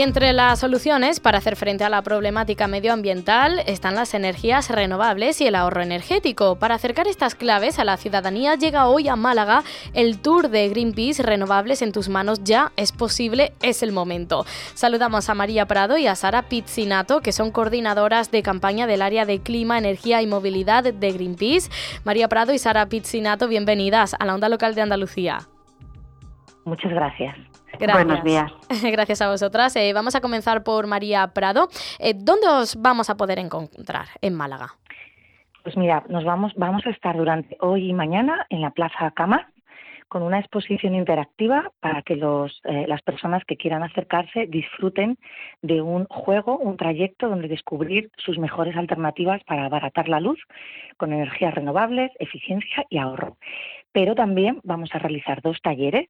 Y entre las soluciones para hacer frente a la problemática medioambiental están las energías renovables y el ahorro energético. Para acercar estas claves a la ciudadanía llega hoy a Málaga el tour de Greenpeace Renovables en tus manos. Ya es posible, es el momento. Saludamos a María Prado y a Sara Pizzinato, que son coordinadoras de campaña del área de clima, energía y movilidad de Greenpeace. María Prado y Sara Pizzinato, bienvenidas a la onda local de Andalucía. Muchas gracias. Buenos días. Gracias a vosotras. Eh, vamos a comenzar por María Prado. Eh, ¿Dónde os vamos a poder encontrar en Málaga? Pues mira, nos vamos, vamos a estar durante hoy y mañana en la Plaza Cama con una exposición interactiva para que los, eh, las personas que quieran acercarse disfruten de un juego, un trayecto donde descubrir sus mejores alternativas para abaratar la luz con energías renovables, eficiencia y ahorro. Pero también vamos a realizar dos talleres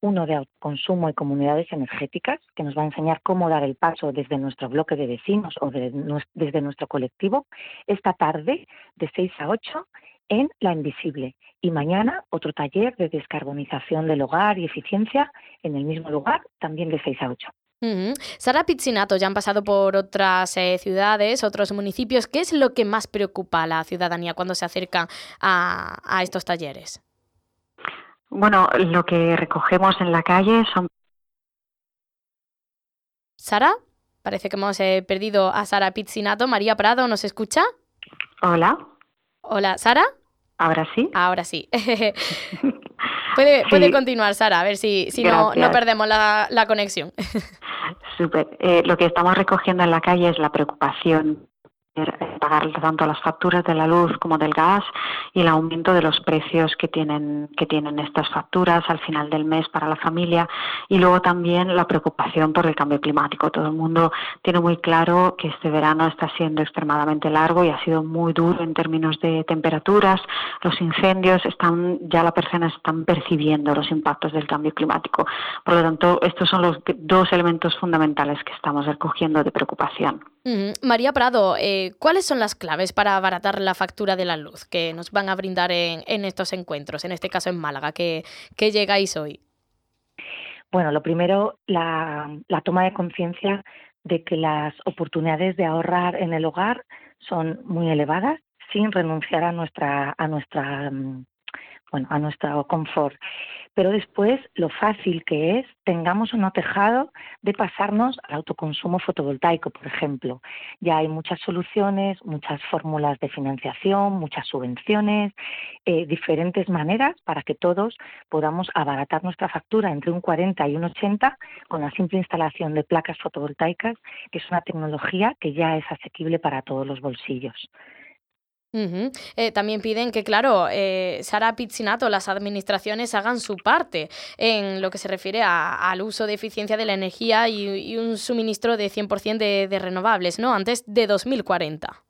uno de autoconsumo y comunidades energéticas, que nos va a enseñar cómo dar el paso desde nuestro bloque de vecinos o desde nuestro colectivo, esta tarde de 6 a 8 en La Invisible. Y mañana otro taller de descarbonización del hogar y eficiencia en el mismo lugar, también de 6 a 8. Sara Pizzinato, ya han pasado por otras eh, ciudades, otros municipios. ¿Qué es lo que más preocupa a la ciudadanía cuando se acerca a estos talleres? Bueno, lo que recogemos en la calle son... Sara, parece que hemos eh, perdido a Sara Pizzinato. María Prado, ¿nos escucha? Hola. Hola, Sara. Ahora sí. Ahora sí. puede, puede continuar, Sara, a ver si, si no, no, perdemos la, la conexión. Súper. Eh, lo que estamos recogiendo en la calle es la preocupación pagar tanto las facturas de la luz como del gas y el aumento de los precios que tienen que tienen estas facturas al final del mes para la familia y luego también la preocupación por el cambio climático. Todo el mundo tiene muy claro que este verano está siendo extremadamente largo y ha sido muy duro en términos de temperaturas. Los incendios están ya las personas están percibiendo los impactos del cambio climático. Por lo tanto, estos son los dos elementos fundamentales que estamos recogiendo de preocupación. María Prado, eh, ¿cuáles son las claves para abaratar la factura de la luz que nos van a brindar en, estos encuentros, en este caso en Málaga, que, llegáis hoy? Bueno, lo primero, la, toma de conciencia de que las oportunidades de ahorrar en el hogar son muy elevadas sin renunciar a nuestra, a nuestra mm, bueno, a nuestro confort. Pero después, lo fácil que es, tengamos o no tejado, de pasarnos al autoconsumo fotovoltaico, por ejemplo. Ya hay muchas soluciones, muchas fórmulas de financiación, muchas subvenciones, eh, diferentes maneras para que todos podamos abaratar nuestra factura entre un 40 y un 80 con la simple instalación de placas fotovoltaicas, que es una tecnología que ya es asequible para todos los bolsillos. Eh, también piden que, claro, eh, Sara Pizzinato, las administraciones hagan su parte en lo que se refiere al uso de eficiencia de la energía y, un suministro de 100% de, de renovables, ¿no? Antes de 2040.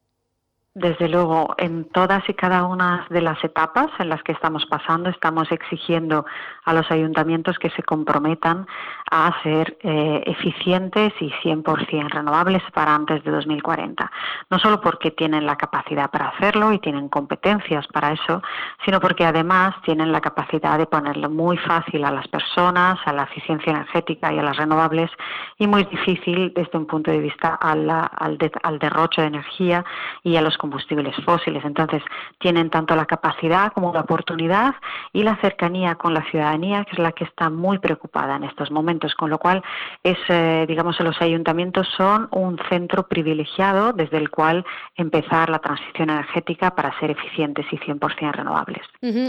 Desde luego, en todas y cada una de las etapas en las que estamos pasando, estamos exigiendo a los ayuntamientos que se comprometan a ser eh, eficientes y 100% renovables para antes de 2040. No solo porque tienen la capacidad para hacerlo y tienen competencias para eso, sino porque además tienen la capacidad de ponerlo muy fácil a las personas, a la eficiencia energética y a las renovables y muy difícil desde un punto de vista al, al derroche de energía y a los combustibles fósiles. Entonces, tienen tanto la capacidad como la oportunidad y la cercanía con la ciudadanía, que es la que está muy preocupada en estos momentos, con lo cual es, eh, digamos, los ayuntamientos son un centro privilegiado desde el cual empezar la transición energética para ser eficientes y 100% renovables.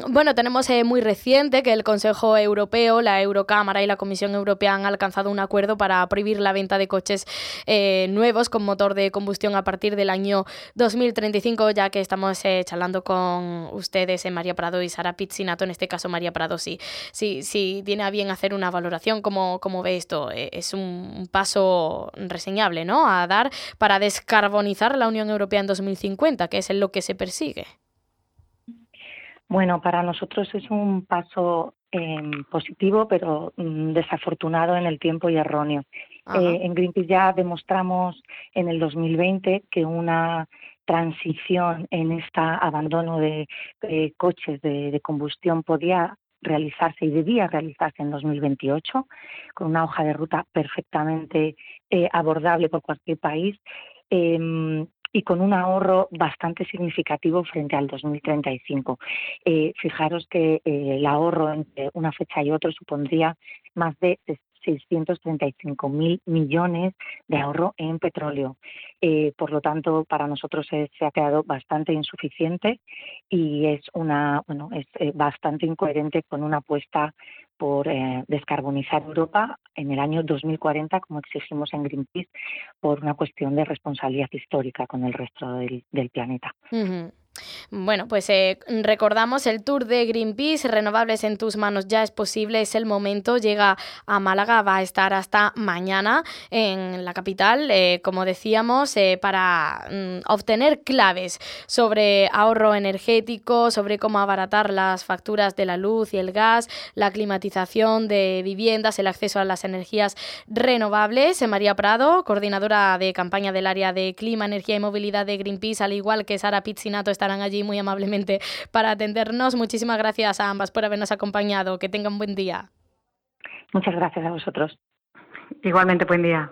Bueno, tenemos eh, muy reciente que el Consejo Europeo, la Eurocámara y la Comisión Europea han alcanzado un acuerdo para prohibir la venta de coches eh, nuevos con motor de combustión a partir del año 2030 ya que estamos eh, charlando con ustedes, en María Prado y Sara Pizzinato, en este caso María Prado, sí, sí, sí tiene a bien hacer una valoración, ¿cómo, cómo ve esto? Eh, es un paso reseñable, ¿no?, a dar para descarbonizar la Unión Europea en 2050, que es en lo que se persigue. Bueno, para nosotros es un paso em, positivo, pero mm, desafortunado en el tiempo y erróneo. Eh, en Greenpeace ya demostramos en el 2020 que una transición en este abandono de coches de, combustión podía realizarse y debía realizarse en 2028 con una hoja de ruta perfectamente eh, abordable por cualquier país em, y con un ahorro bastante significativo frente al 2035. Eh, fijaros que eh, el ahorro entre una fecha y otra supondría más de 635 mil millones de ahorro en petróleo. Eh, por lo tanto, para nosotros se ha quedado bastante insuficiente y es una, bueno, es eh, bastante incoherente con una apuesta por eh, descarbonizar Europa en el año 2040, como exigimos en Greenpeace, por una cuestión de responsabilidad histórica con el resto del, planeta. Bueno, pues eh, recordamos el tour de Greenpeace, Renovables en tus manos ya es posible, es el momento, llega a Málaga, va a estar hasta mañana en la capital, eh, como decíamos, eh, para mm, obtener claves sobre ahorro energético, sobre cómo abaratar las facturas de la luz y el gas, la climatización de viviendas, el acceso a las energías renovables. María Prado, coordinadora de campaña del área de clima, energía y movilidad de Greenpeace, al igual que Sara Pizzinato, está estarán allí muy amablemente para atendernos. Muchísimas gracias a ambas por habernos acompañado. Que tengan buen día. Muchas gracias a vosotros. Igualmente, buen día.